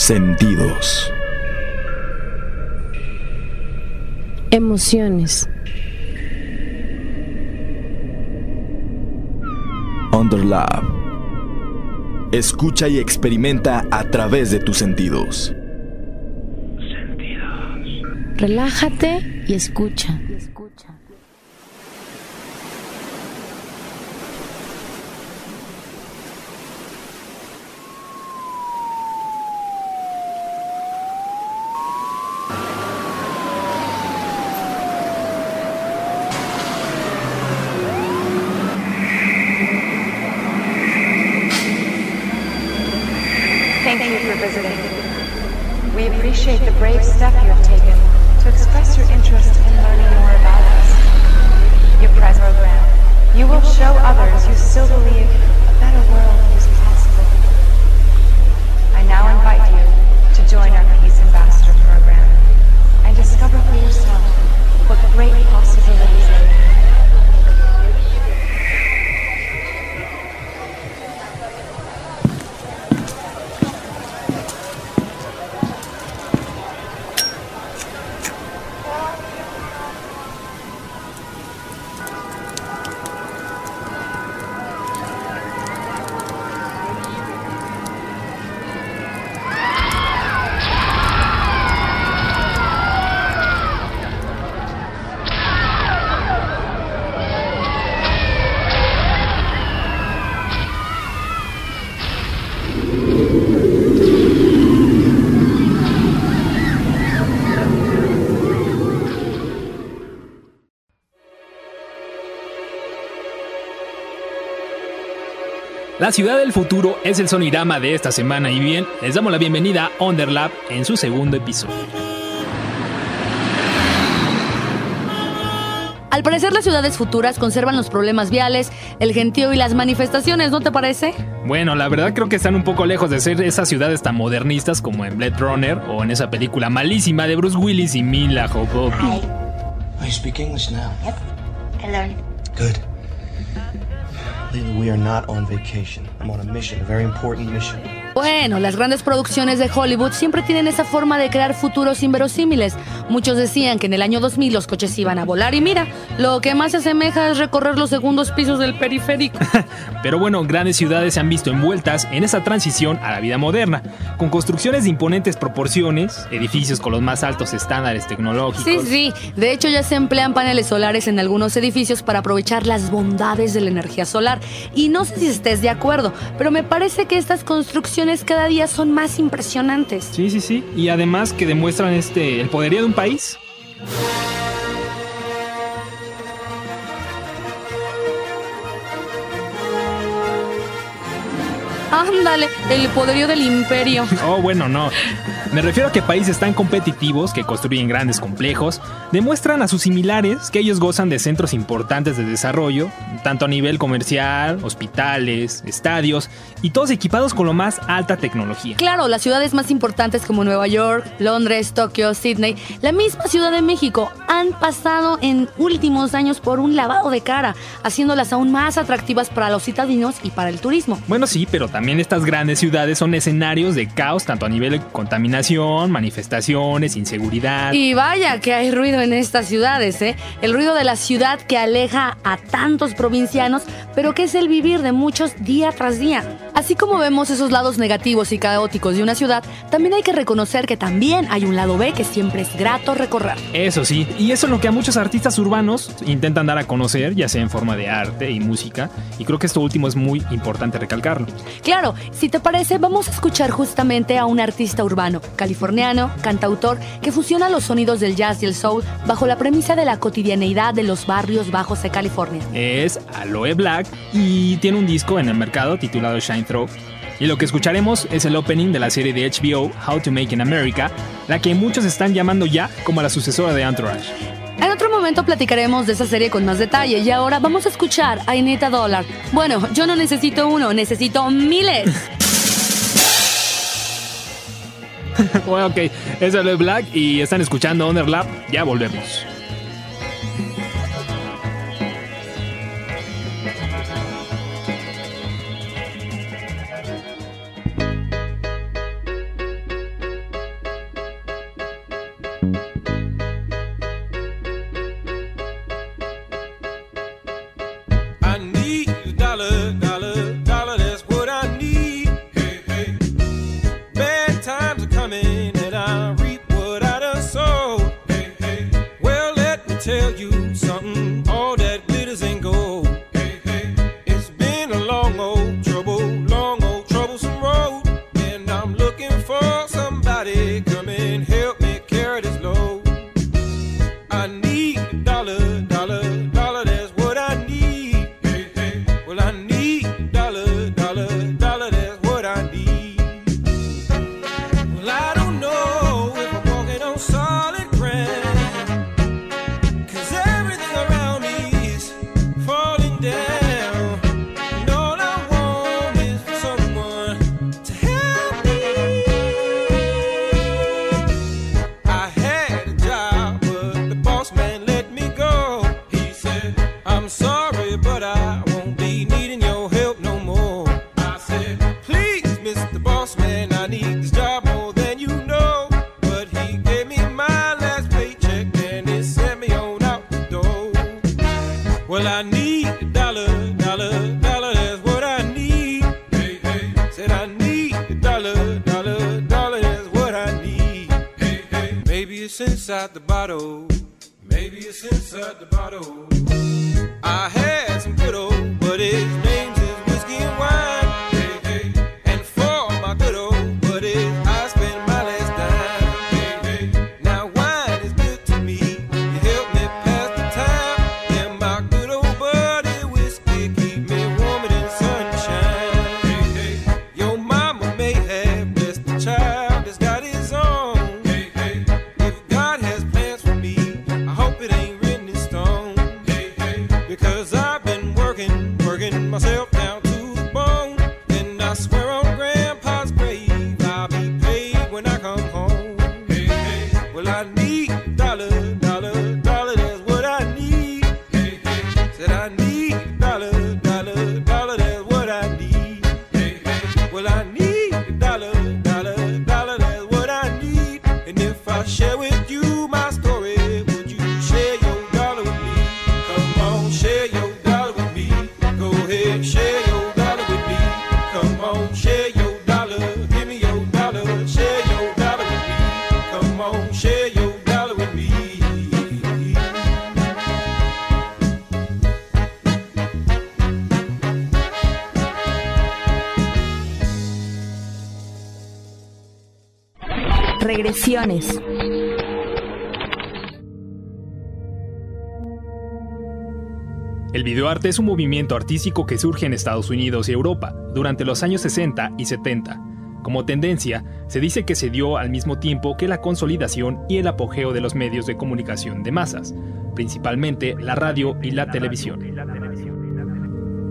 Sentidos. Emociones. Underlab. Escucha y experimenta a través de tus sentidos. Relájate y escucha. Still believe La ciudad del futuro es el sonirama de esta semana y bien, les damos la bienvenida a Underlab en su segundo episodio. Al parecer las ciudades futuras conservan los problemas viales, el gentío y las manifestaciones, ¿no te parece? Bueno, la verdad creo que están un poco lejos de ser esas ciudades tan modernistas como en Blade Runner o en esa película malísima de Bruce Willis y Mila Jovovich. You speak English now. Yep, I learned. Good. Bueno, las grandes producciones de Hollywood siempre tienen esa forma de crear futuros inverosímiles. Muchos decían que en el año 2000 los coches iban a volar y mira, lo que más se asemeja es recorrer los segundos pisos del periférico. Pero bueno, grandes ciudades se han visto envueltas en esa transición a la vida moderna, con construcciones de imponentes proporciones, edificios con los más altos estándares tecnológicos. Sí, sí, de hecho ya se emplean paneles solares en algunos edificios para aprovechar las bondades de la energía solar. Y no sé si estés de acuerdo, pero me parece que estas construcciones cada día son más impresionantes. Sí, sí, sí. Y además que demuestran este el poderío de un país. Ándale, el poderío del imperio. Oh, bueno, no. Me refiero a que países tan competitivos que construyen grandes complejos demuestran a sus similares que ellos gozan de centros importantes de desarrollo, tanto a nivel comercial, hospitales, estadios y todos equipados con lo más alta tecnología. Claro, las ciudades más importantes como Nueva York, Londres, Tokio, Sydney, la misma Ciudad de México han pasado en últimos años por un lavado de cara, haciéndolas aún más atractivas para los citadinos y para el turismo. Bueno, sí, pero también estas grandes ciudades son escenarios de caos tanto a nivel de contaminación, manifestaciones, inseguridad. Y vaya que hay ruido en estas ciudades, ¿eh? El ruido de la ciudad que aleja a tantos provincianos, pero que es el vivir de muchos día tras día. Así como vemos esos lados negativos y caóticos de una ciudad, también hay que reconocer que también hay un lado B que siempre es grato recorrer. Eso sí, y eso es lo que a muchos artistas urbanos intentan dar a conocer, ya sea en forma de arte y música, y creo que esto último es muy importante recalcarlo. Claro, si te parece, vamos a escuchar justamente a un artista urbano, californiano, cantautor, que fusiona los sonidos del jazz y el soul bajo la premisa de la cotidianeidad de los barrios bajos de California. Es Aloe Black y tiene un disco en el mercado titulado Shine Y lo que escucharemos es el opening de la serie de HBO How to Make in America, la que muchos están llamando ya como la sucesora de Entourage. En otro momento platicaremos de esa serie con más detalle y ahora vamos a escuchar a Ineta Dollar. Bueno, yo no necesito uno, necesito miles. bueno, ok, es Aloe Black y están escuchando Underlap, ya volvemos. tell you Because Regresiones. El videoarte es un movimiento artístico que surge en Estados Unidos y Europa durante los años 60 y 70. Como tendencia, se dice que se dio al mismo tiempo que la consolidación y el apogeo de los medios de comunicación de masas, principalmente la radio y la televisión.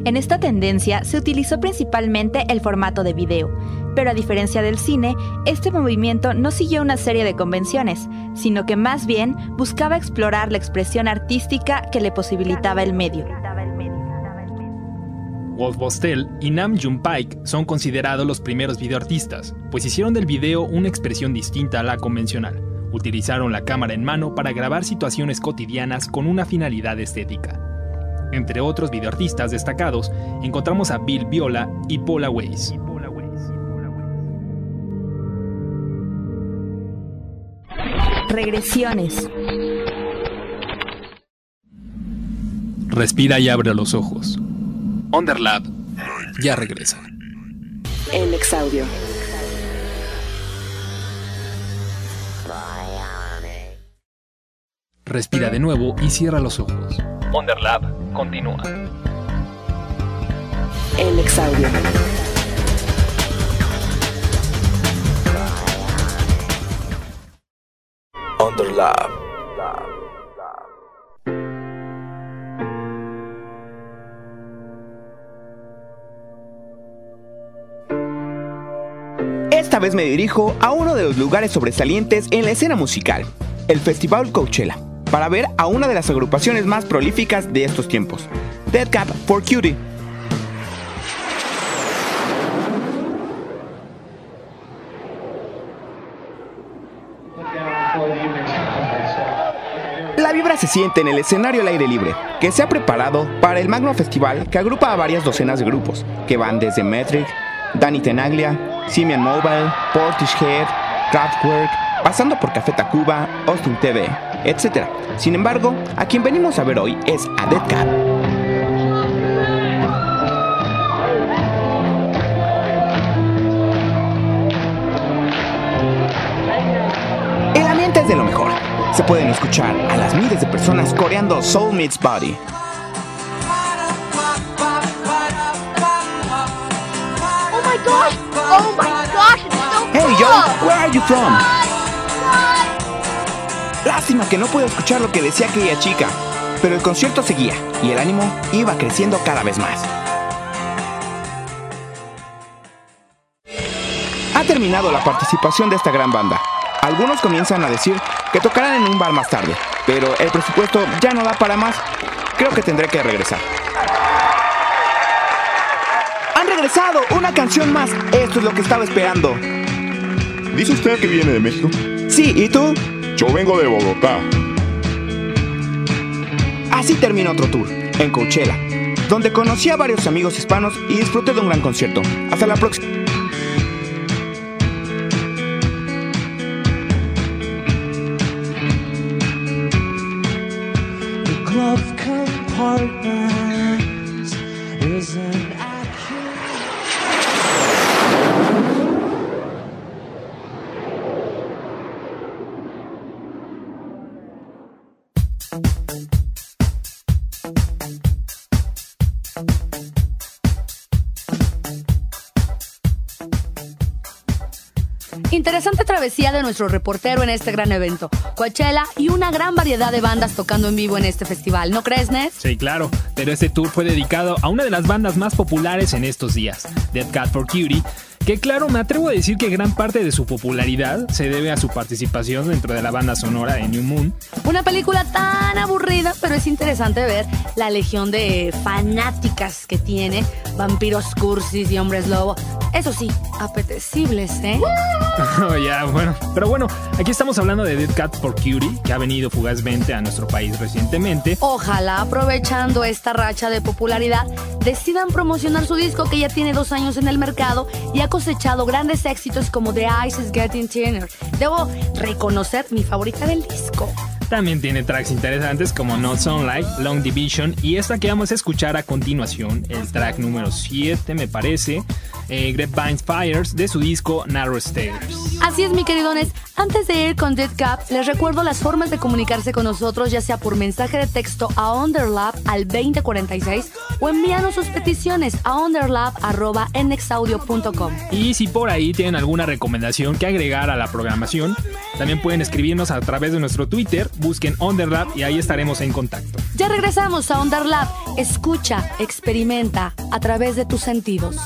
En esta tendencia se utilizó principalmente el formato de video, pero a diferencia del cine, este movimiento no siguió una serie de convenciones, sino que más bien buscaba explorar la expresión artística que le posibilitaba el medio. Wolf Bostel y Nam June Paik son considerados los primeros videoartistas, pues hicieron del video una expresión distinta a la convencional. Utilizaron la cámara en mano para grabar situaciones cotidianas con una finalidad estética. Entre otros videoartistas destacados, encontramos a Bill Viola y Paula Weiss. Regresiones. Respira y abre los ojos. Underlab ya regresa. El Exaudio. Respira de nuevo y cierra los ojos. Underlab continúa. El Exaudio. Underlab. Esta vez me dirijo a uno de los lugares sobresalientes en la escena musical, el Festival Coachella, para ver a una de las agrupaciones más prolíficas de estos tiempos, Dead Cap for Cutie. La vibra se siente en el escenario al aire libre, que se ha preparado para el magno festival que agrupa a varias docenas de grupos, que van desde Metric, Danny Tenaglia, Simian Mobile, Portishead, Kraftwerk, pasando por Café Tacuba, Austin TV, etc. Sin embargo, a quien venimos a ver hoy es a Dead Cat. El ambiente es de lo mejor. Se pueden escuchar a las miles de personas coreando Soul Meets Body. Oh my gosh! Oh my gosh! It's so Hey! Joe, where are you from? Lástima que no puedo escuchar lo que decía aquella chica, pero el concierto seguía y el ánimo iba creciendo cada vez más. Ha terminado la participación de esta gran banda. Algunos comienzan a decir que tocarán en un bar más tarde, pero el presupuesto ya no da para más. Creo que tendré que regresar. ¡Han regresado! ¡Una canción más! Esto es lo que estaba esperando. ¿Dice usted que viene de México? Sí, ¿y tú? Yo vengo de Bogotá. Así termina otro tour, en Coachella, donde conocí a varios amigos hispanos y disfruté de un gran concierto. Hasta la próxima. Travesía de nuestro reportero en este gran evento. Coachella y una gran variedad de bandas tocando en vivo en este festival. ¿No crees, Ness? Sí, claro, pero este tour fue dedicado a una de las bandas más populares en estos días, Dead Cat for Cutie, que claro, me atrevo a decir que gran parte de su popularidad se debe a su participación dentro de la banda sonora de New Moon. Una película tan aburrida, pero es interesante ver la legión de fanáticas que tiene, vampiros cursis y hombres lobo. Eso sí, apetecibles, ¿eh? Oh, ya, bueno. Pero bueno, aquí estamos hablando de Dead Cat for Cutie, que ha venido fugazmente a nuestro país recientemente. Ojalá, aprovechando esta racha de popularidad, decidan promocionar su disco que ya tiene dos años en el mercado y ha cosechado grandes éxitos como The Ice is Getting Thinner. Debo reconocer mi favorita del disco. También tiene tracks interesantes como Not Sunlight, Long Division y esta que vamos a escuchar a continuación, el track número 7 me parece, eh, Grapevine's Fires de su disco Narrow Stairs. Así es, mi queridones. Antes de ir con Dead Cap, les recuerdo las formas de comunicarse con nosotros, ya sea por mensaje de texto a Underlab al 2046 o envíanos sus peticiones a underlab.nexaudio.com. Y si por ahí tienen alguna recomendación que agregar a la programación, también pueden escribirnos a través de nuestro Twitter, busquen Underlab y ahí estaremos en contacto. Ya regresamos a Underlab. Escucha, experimenta a través de tus sentidos.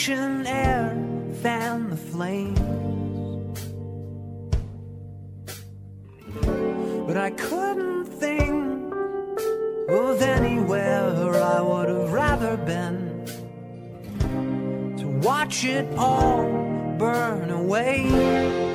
Ocean air fanned the flames. But I couldn't think of anywhere I would have rather been to watch it all burn away.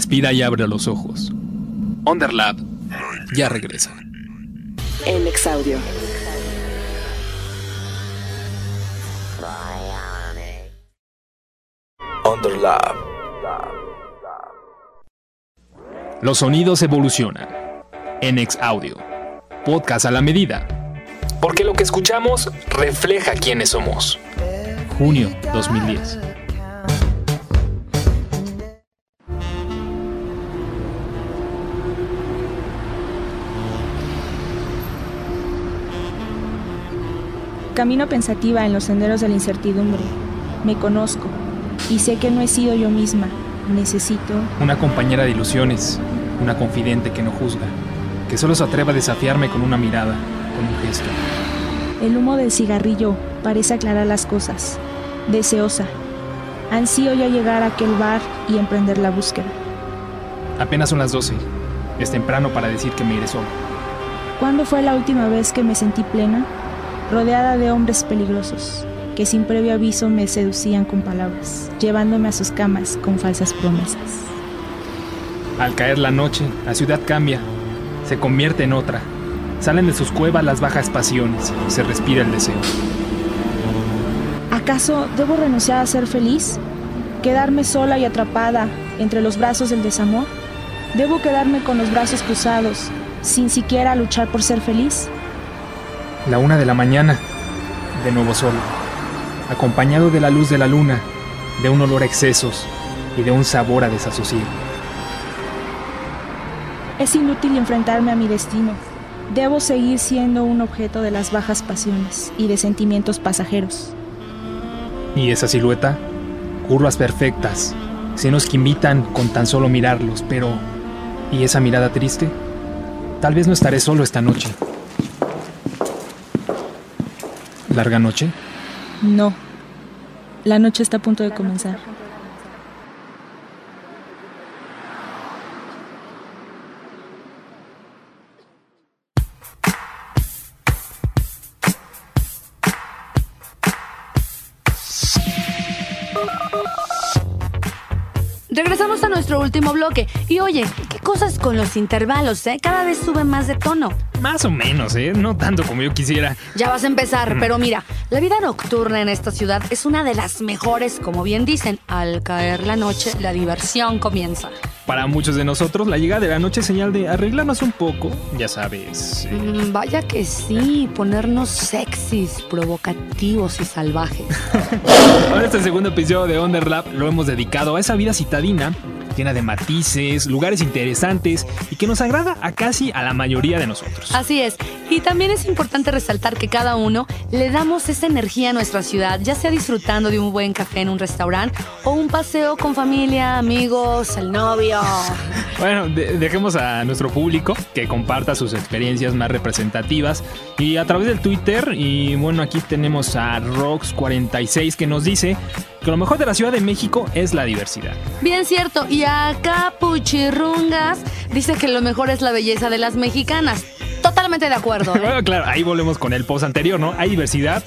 Respira y abre los ojos. Underlab ya regresa. En Exaudio. Underlab. Los sonidos evolucionan. Enex Audio. Podcast a la medida. Porque lo que escuchamos refleja quiénes somos. Junio 2010. Camino pensativa en los senderos de la incertidumbre. Me conozco y sé que no he sido yo misma. Necesito Una compañera de ilusiones. Una confidente que no juzga. Que solo se atreva a desafiarme con una mirada, con un gesto. el humo del cigarrillo parece aclarar las cosas. Deseosa. Ansío ya llegar a aquel bar y emprender la búsqueda. Apenas son las 12. Es temprano para decir que me iré solo. ¿Cuándo fue la última vez que me sentí plena? Rodeada de hombres peligrosos, que sin previo aviso me seducían con palabras, llevándome a sus camas con falsas promesas. Al caer la noche, la ciudad cambia. Se convierte en otra. Salen de sus cuevas las bajas pasiones. Se respira el deseo. ¿Acaso debo renunciar a ser feliz? ¿Quedarme sola y atrapada entre los brazos del desamor? ¿Debo quedarme con los brazos cruzados, sin siquiera luchar por ser feliz? La una de la mañana, de nuevo solo, acompañado de la luz de la luna, de un olor a excesos y de un sabor a desasosiego. Es inútil enfrentarme a mi destino. Debo seguir siendo un objeto de las bajas pasiones y de sentimientos pasajeros. Y esa silueta, curvas perfectas, senos que invitan con tan solo mirarlos, pero ¿y esa mirada triste? Tal vez no estaré solo esta noche. ¿Larga noche? No. La noche está a punto de comenzar. Regresamos a nuestro último bloque. Y oye, ¿qué cosas con los intervalos, eh? Cada vez sube más de tono. Más o menos, ¿eh? No tanto como yo quisiera. Ya vas a empezar, pero mira, la vida nocturna en esta ciudad es una de las mejores, como bien dicen. Al caer la noche, la diversión comienza. Para muchos de nosotros, la llegada de la noche es señal de arreglarnos un poco, ya sabes. eh, Mm, vaya que sí, ponernos sexys, provocativos y salvajes. Ahora este segundo episodio de Underlap lo hemos dedicado a esa vida citadina, llena de matices, lugares interesantes y que nos agrada a casi a la mayoría de nosotros. Así es. Y también es importante resaltar que cada uno le damos esa energía a nuestra ciudad, ya sea disfrutando de un buen café en un restaurante o un paseo con familia, amigos, el novio. Bueno, de- dejemos a nuestro público que comparta sus experiencias más representativas y a través del Twitter y bueno, aquí tenemos a Rox46 que nos dice que lo mejor de la Ciudad de México es la diversidad. Bien cierto. Y acá Puchirrungas dice que lo mejor es la belleza de las mexicanas. Totalmente de acuerdo. ¿eh? Bueno, claro, ahí volvemos con el post anterior, ¿no? Hay diversidad,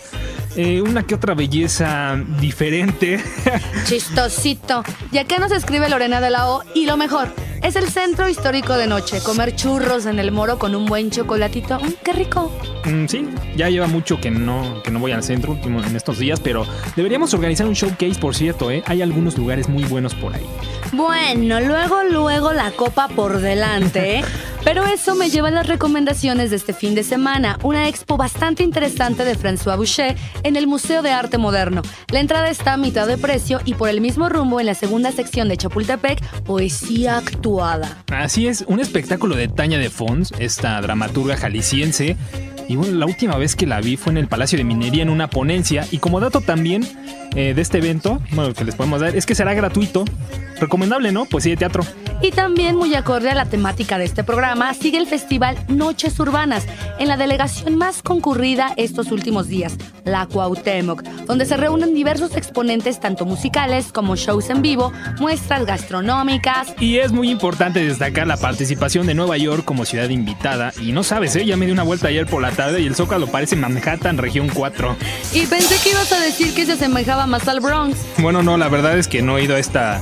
eh, una que otra belleza diferente. Chistosito. Y acá nos escribe Lorena de la O. Y lo mejor, es el centro histórico de noche. Comer churros en el moro con un buen chocolatito. Mm, ¡Qué rico! Mm, sí, ya lleva mucho que no, que no voy al centro último- en estos días, pero deberíamos organizar un showcase, por cierto, ¿eh? Hay algunos lugares muy buenos por ahí. Bueno, luego, luego la copa por delante, ¿eh? Pero eso me lleva a las recomendaciones de este fin de semana. Una expo bastante interesante de François Boucher en el Museo de Arte Moderno. La entrada está a mitad de precio y por el mismo rumbo en la segunda sección de Chapultepec, poesía actuada. Así es, un espectáculo de Tania de Fons, esta dramaturga jalisciense. Y bueno, la última vez que la vi fue en el Palacio de Minería en una ponencia. Y como dato también eh, de este evento, bueno, que les podemos dar, es que será gratuito. Recomendable, ¿no? Pues sí, de teatro. Y también muy acorde a la temática de este programa, sigue el festival Noches Urbanas, en la delegación más concurrida estos últimos días, la Cuauhtémoc, donde se reúnen diversos exponentes tanto musicales como shows en vivo, muestras gastronómicas. Y es muy importante destacar la participación de Nueva York como ciudad invitada. Y no sabes, ¿eh? Ya me di una vuelta ayer por la tarde y el Zócalo parece Manhattan, región 4. Y pensé que ibas a decir que se asemejaba más al Bronx. Bueno, no, la verdad es que no he ido a esta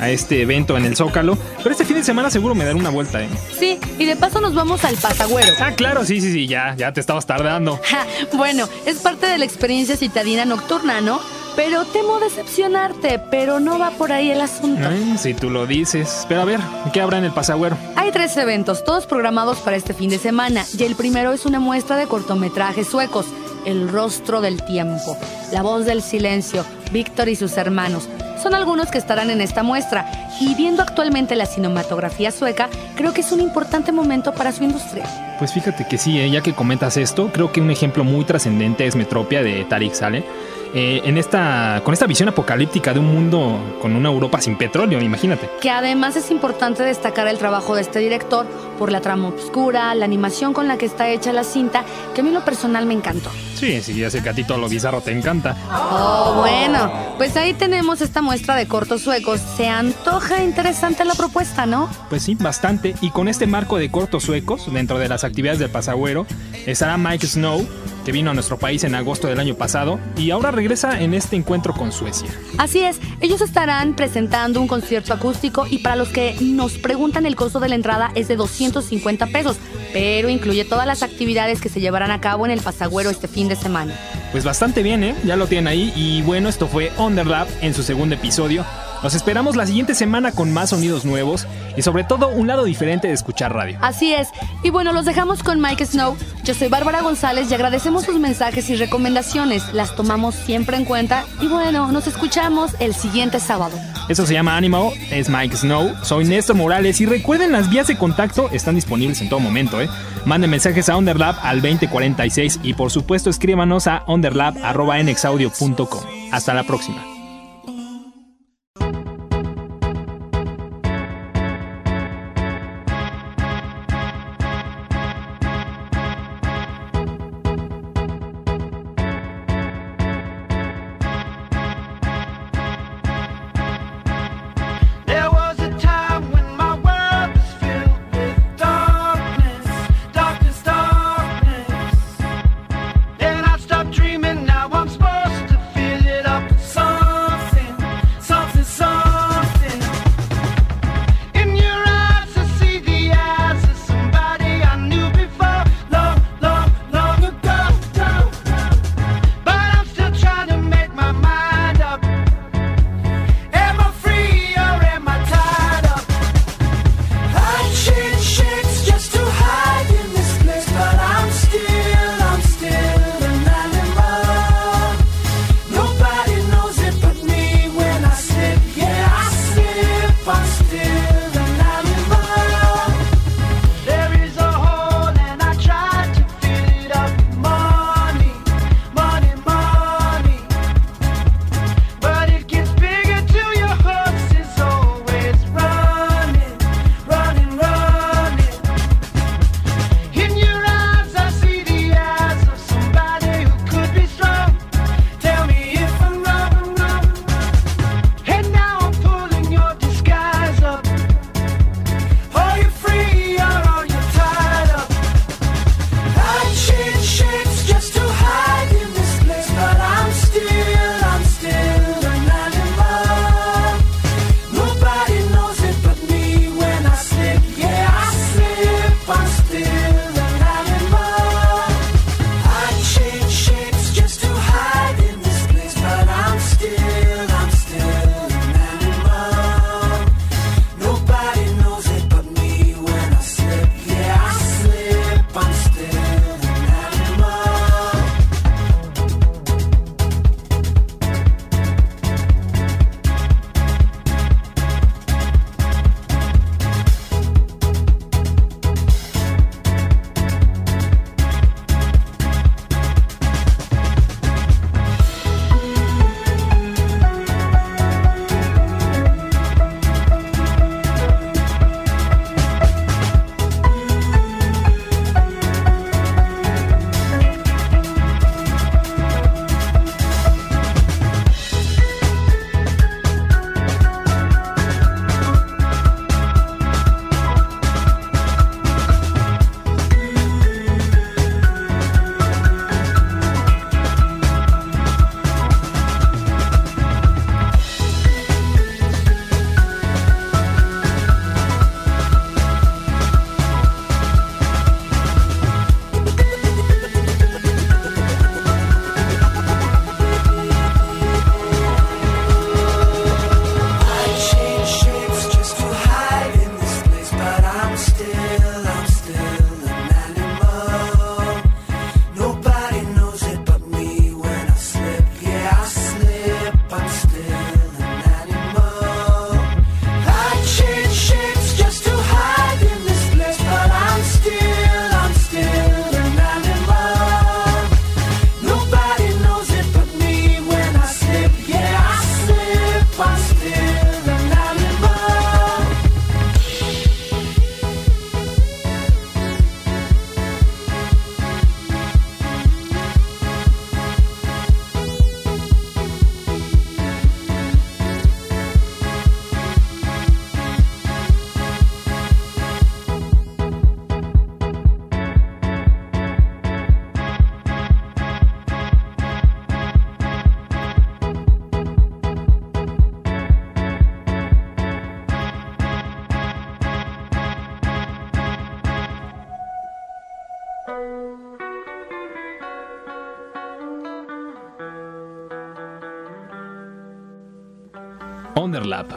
a este evento en el Zócalo. Pero este fin de semana seguro me daré una vuelta, ¿eh? Sí, y de paso nos vamos al Pasagüero. Ah, claro, sí, sí, sí, ya, ya te estabas tardando. Ja, bueno, es parte de la experiencia citadina nocturna, ¿no? Pero temo decepcionarte, pero no va por ahí el asunto. Ay, si tú lo dices. Pero a ver, ¿qué habrá en el Pasagüero? Hay tres eventos, todos programados para este fin de semana, y el primero es una muestra de cortometrajes suecos, El rostro del tiempo, La voz del silencio, Víctor y sus hermanos. Son algunos que estarán en esta muestra, y viendo actualmente la cinematografía sueca, creo que es un importante momento para su industria. Pues fíjate que sí, eh, ya que comentas esto, creo que un ejemplo muy trascendente es Metropia de Tarik Saleh. Eh, en esta, con esta visión apocalíptica de un mundo con una Europa sin petróleo, imagínate. Que además es importante destacar el trabajo de este director por la trama oscura, la animación con la que está hecha la cinta, que a mí lo personal me encantó. Sí, sí, ya sé que a ti todo lo bizarro te encanta. Oh, bueno, pues ahí tenemos esta muestra de cortos suecos. Se antoja interesante la propuesta, ¿no? Pues sí, bastante. Y con este marco de cortos suecos, dentro de las actividades del Pasagüero, estará Mike Snow, que vino a nuestro país en agosto del año pasado y ahora regresa en este encuentro con Suecia. Así es, ellos estarán presentando un concierto acústico y para los que nos preguntan el costo de la entrada es de 250 pesos, pero incluye todas las actividades que se llevarán a cabo en el Pasagüero este fin de semana. Pues bastante bien, ¿eh? Ya lo tienen ahí y bueno, esto fue Underlap en su segundo episodio. Nos esperamos la siguiente semana con más sonidos nuevos y sobre todo un lado diferente de escuchar radio. Así es. Y bueno, los dejamos con Mike Snow. Yo soy Bárbara González y agradecemos sus mensajes y recomendaciones. Las tomamos siempre en cuenta. Y bueno, nos escuchamos el siguiente sábado. Eso se llama Animal, es Mike Snow, soy Néstor Morales y recuerden las vías de contacto están disponibles en todo momento, ¿eh? Manden mensajes a Underlab al 2046 y por supuesto escríbanos a underlab.nexaudio.com. Hasta la próxima.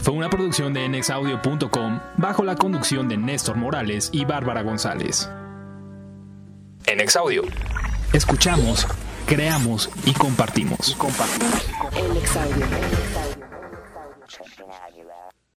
Fue una producción de nxaudio.com bajo la conducción de Néstor Morales y Bárbara González. NX Audio. Escuchamos, creamos y compartimos. En Exaudio.